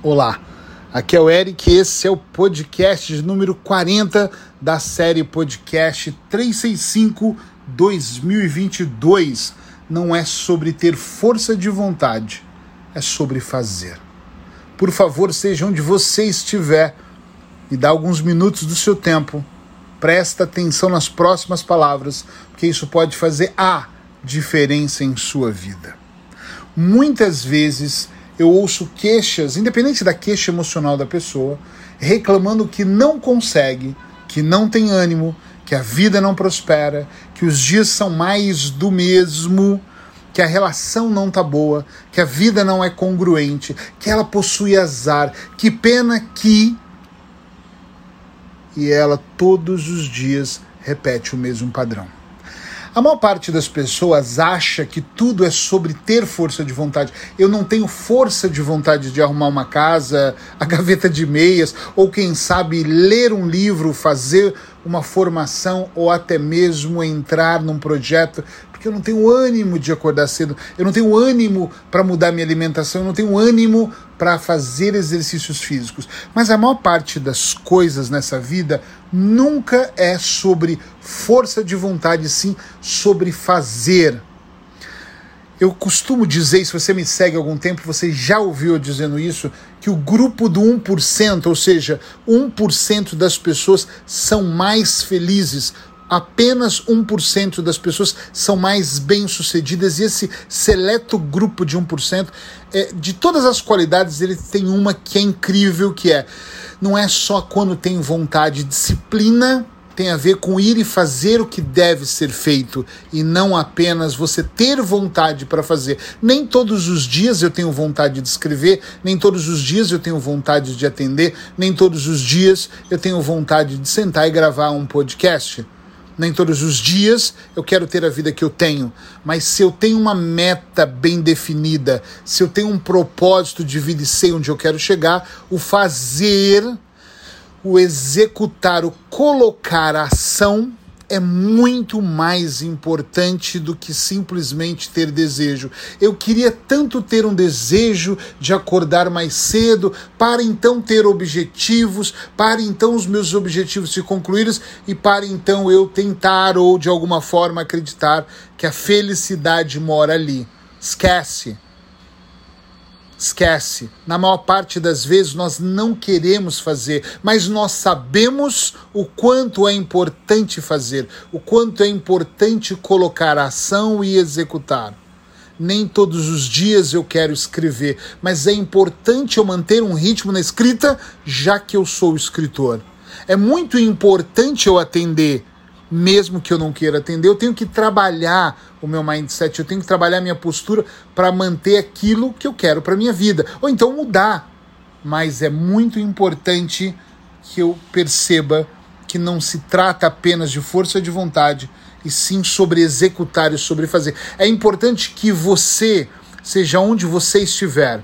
Olá, aqui é o Eric e esse é o podcast número 40 da série Podcast 365 2022. Não é sobre ter força de vontade, é sobre fazer. Por favor, seja onde você estiver e dá alguns minutos do seu tempo. Presta atenção nas próximas palavras, porque isso pode fazer a diferença em sua vida. Muitas vezes eu ouço queixas, independente da queixa emocional da pessoa, reclamando que não consegue, que não tem ânimo, que a vida não prospera, que os dias são mais do mesmo, que a relação não tá boa, que a vida não é congruente, que ela possui azar, que pena que. E ela todos os dias repete o mesmo padrão. A maior parte das pessoas acha que tudo é sobre ter força de vontade. Eu não tenho força de vontade de arrumar uma casa, a gaveta de meias, ou quem sabe ler um livro, fazer uma formação ou até mesmo entrar num projeto porque eu não tenho ânimo de acordar cedo, eu não tenho ânimo para mudar minha alimentação, eu não tenho ânimo para fazer exercícios físicos. Mas a maior parte das coisas nessa vida nunca é sobre força de vontade, sim sobre fazer. Eu costumo dizer, se você me segue há algum tempo, você já ouviu eu dizendo isso, que o grupo do 1%, ou seja, 1% das pessoas são mais felizes apenas 1% das pessoas são mais bem-sucedidas e esse seleto grupo de 1%, é, de todas as qualidades, ele tem uma que é incrível, que é não é só quando tem vontade, disciplina tem a ver com ir e fazer o que deve ser feito e não apenas você ter vontade para fazer. Nem todos os dias eu tenho vontade de escrever, nem todos os dias eu tenho vontade de atender, nem todos os dias eu tenho vontade de sentar e gravar um podcast nem todos os dias eu quero ter a vida que eu tenho, mas se eu tenho uma meta bem definida, se eu tenho um propósito de vida e sei onde eu quero chegar, o fazer, o executar, o colocar a ação é muito mais importante do que simplesmente ter desejo. Eu queria tanto ter um desejo de acordar mais cedo, para então ter objetivos, para então os meus objetivos se concluírem e para então eu tentar ou de alguma forma acreditar que a felicidade mora ali. Esquece. Esquece. Na maior parte das vezes nós não queremos fazer, mas nós sabemos o quanto é importante fazer, o quanto é importante colocar ação e executar. Nem todos os dias eu quero escrever, mas é importante eu manter um ritmo na escrita, já que eu sou escritor. É muito importante eu atender mesmo que eu não queira atender, eu tenho que trabalhar o meu mindset, eu tenho que trabalhar a minha postura para manter aquilo que eu quero para minha vida, ou então mudar. Mas é muito importante que eu perceba que não se trata apenas de força de vontade, e sim sobre executar e sobre fazer. É importante que você, seja onde você estiver,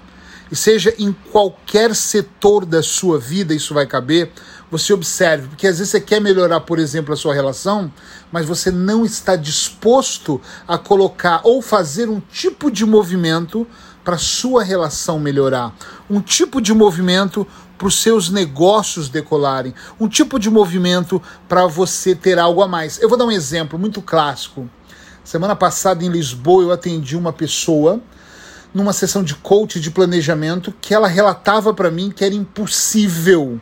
e seja em qualquer setor da sua vida, isso vai caber, você observe, porque às vezes você quer melhorar, por exemplo, a sua relação, mas você não está disposto a colocar ou fazer um tipo de movimento para sua relação melhorar, um tipo de movimento para os seus negócios decolarem, um tipo de movimento para você ter algo a mais. Eu vou dar um exemplo muito clássico. Semana passada em Lisboa eu atendi uma pessoa numa sessão de coach de planejamento que ela relatava para mim que era impossível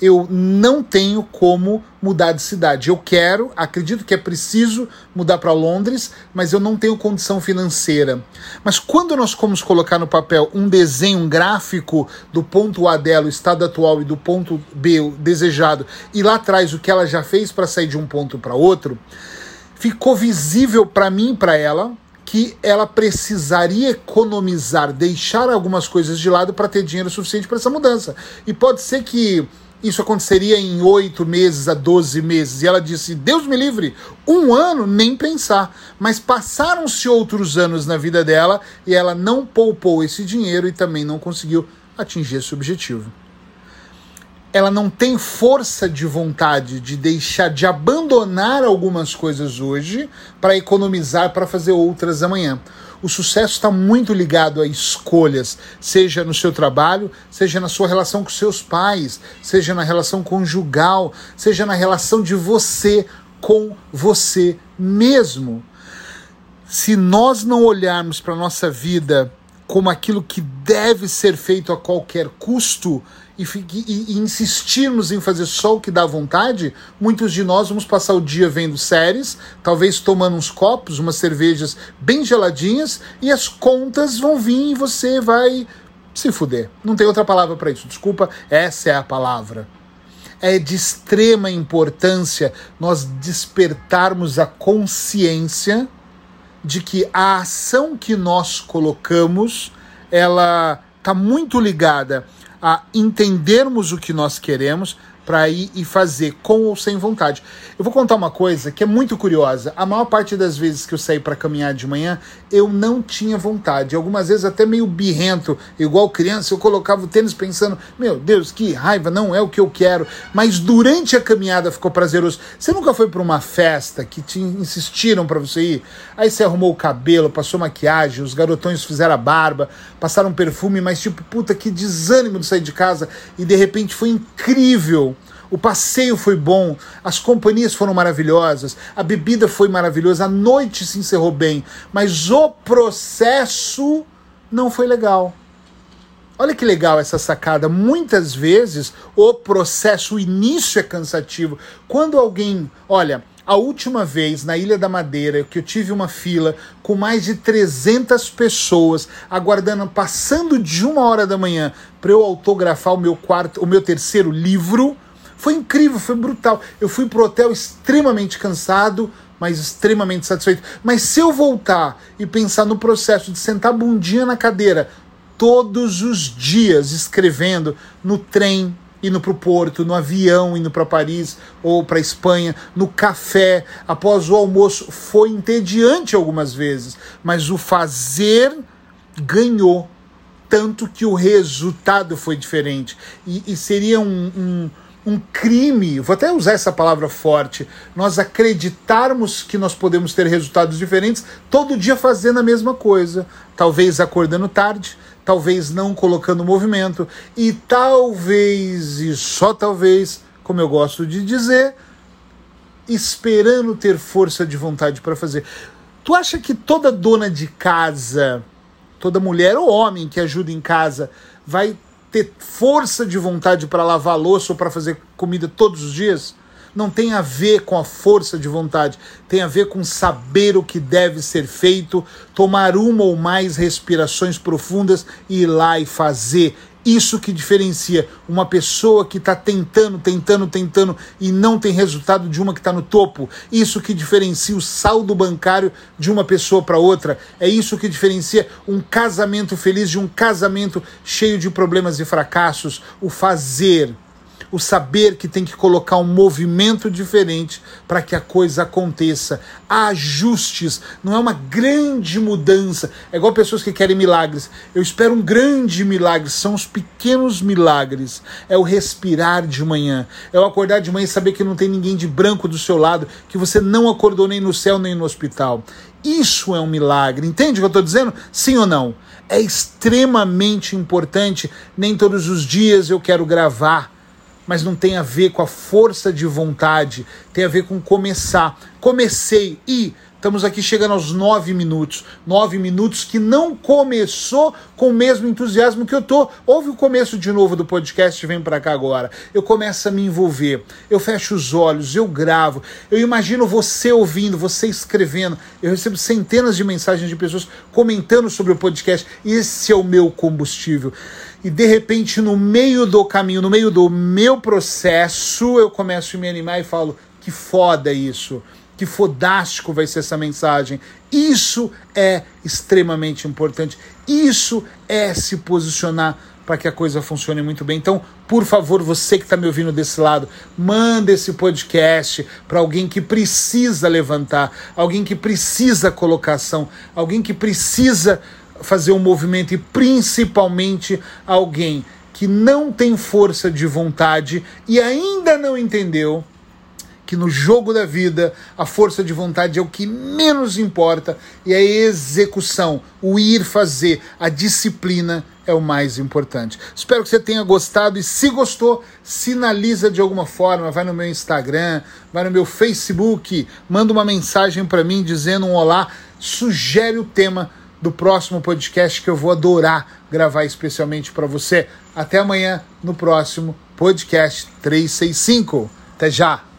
eu não tenho como mudar de cidade. Eu quero, acredito que é preciso mudar para Londres, mas eu não tenho condição financeira. Mas quando nós vamos colocar no papel um desenho, um gráfico do ponto A dela, o estado atual, e do ponto B, o desejado, e lá atrás o que ela já fez para sair de um ponto para outro, ficou visível para mim e para ela que ela precisaria economizar, deixar algumas coisas de lado para ter dinheiro suficiente para essa mudança. E pode ser que isso aconteceria em oito meses a doze meses. E ela disse: Deus me livre, um ano nem pensar. Mas passaram-se outros anos na vida dela e ela não poupou esse dinheiro e também não conseguiu atingir esse objetivo. Ela não tem força de vontade de deixar, de abandonar algumas coisas hoje para economizar para fazer outras amanhã. O sucesso está muito ligado a escolhas, seja no seu trabalho, seja na sua relação com seus pais, seja na relação conjugal, seja na relação de você com você mesmo. Se nós não olharmos para a nossa vida como aquilo que deve ser feito a qualquer custo e, e, insistirmos em fazer só o que dá vontade, muitos de nós vamos passar o dia vendo séries, talvez tomando uns copos, umas cervejas bem geladinhas, e as contas vão vir e você vai se fuder. Não tem outra palavra para isso, desculpa, essa é a palavra. É de extrema importância nós despertarmos a consciência de que a ação que nós colocamos, ela está muito ligada a entendermos o que nós queremos, para ir e fazer com ou sem vontade. Eu vou contar uma coisa que é muito curiosa. A maior parte das vezes que eu saí para caminhar de manhã, eu não tinha vontade. Algumas vezes até meio birrento, igual criança, eu colocava o tênis pensando: "Meu Deus, que raiva, não é o que eu quero". Mas durante a caminhada ficou prazeroso. Você nunca foi para uma festa que te insistiram para você ir? Aí você arrumou o cabelo, passou maquiagem, os garotões fizeram a barba, passaram perfume, mas tipo, puta que desânimo de sair de casa e de repente foi incrível o passeio foi bom, as companhias foram maravilhosas, a bebida foi maravilhosa, a noite se encerrou bem, mas o processo não foi legal. Olha que legal essa sacada. Muitas vezes o processo, o início é cansativo. Quando alguém, olha, a última vez na Ilha da Madeira que eu tive uma fila com mais de 300 pessoas aguardando, passando de uma hora da manhã para eu autografar o meu quarto, o meu terceiro livro foi incrível, foi brutal. Eu fui pro hotel extremamente cansado, mas extremamente satisfeito. Mas se eu voltar e pensar no processo de sentar bundinha na cadeira todos os dias escrevendo no trem, indo para o Porto, no avião, indo para Paris ou para Espanha, no café, após o almoço, foi entediante algumas vezes, mas o fazer ganhou, tanto que o resultado foi diferente. E, e seria um, um um crime, vou até usar essa palavra forte, nós acreditarmos que nós podemos ter resultados diferentes todo dia fazendo a mesma coisa, talvez acordando tarde, talvez não colocando movimento e talvez e só talvez, como eu gosto de dizer, esperando ter força de vontade para fazer. Tu acha que toda dona de casa, toda mulher ou homem que ajuda em casa vai ter força de vontade para lavar louça ou para fazer comida todos os dias? Não tem a ver com a força de vontade, tem a ver com saber o que deve ser feito, tomar uma ou mais respirações profundas e ir lá e fazer. Isso que diferencia uma pessoa que está tentando, tentando, tentando e não tem resultado de uma que está no topo. Isso que diferencia o saldo bancário de uma pessoa para outra. É isso que diferencia um casamento feliz de um casamento cheio de problemas e fracassos. O fazer o saber que tem que colocar um movimento diferente para que a coisa aconteça. Há ajustes, não é uma grande mudança. É igual pessoas que querem milagres. Eu espero um grande milagre, são os pequenos milagres. É o respirar de manhã, é o acordar de manhã e saber que não tem ninguém de branco do seu lado, que você não acordou nem no céu nem no hospital. Isso é um milagre. Entende o que eu estou dizendo? Sim ou não? É extremamente importante. Nem todos os dias eu quero gravar mas não tem a ver com a força de vontade, tem a ver com começar. Comecei e estamos aqui chegando aos nove minutos. Nove minutos que não começou com o mesmo entusiasmo que eu tô. Ouve o começo de novo do podcast Vem para cá agora. Eu começo a me envolver. Eu fecho os olhos, eu gravo. Eu imagino você ouvindo, você escrevendo. Eu recebo centenas de mensagens de pessoas comentando sobre o podcast. Esse é o meu combustível e de repente no meio do caminho, no meio do meu processo, eu começo a me animar e falo: que foda isso, que fodástico vai ser essa mensagem. Isso é extremamente importante. Isso é se posicionar para que a coisa funcione muito bem. Então, por favor, você que está me ouvindo desse lado, manda esse podcast para alguém que precisa levantar, alguém que precisa colocação, alguém que precisa fazer um movimento e principalmente alguém que não tem força de vontade e ainda não entendeu que no jogo da vida a força de vontade é o que menos importa e a execução, o ir fazer, a disciplina é o mais importante. Espero que você tenha gostado e se gostou, sinaliza de alguma forma, vai no meu Instagram, vai no meu Facebook, manda uma mensagem para mim dizendo um olá, sugere o tema do próximo podcast que eu vou adorar gravar especialmente para você. Até amanhã no próximo podcast 365. Até já!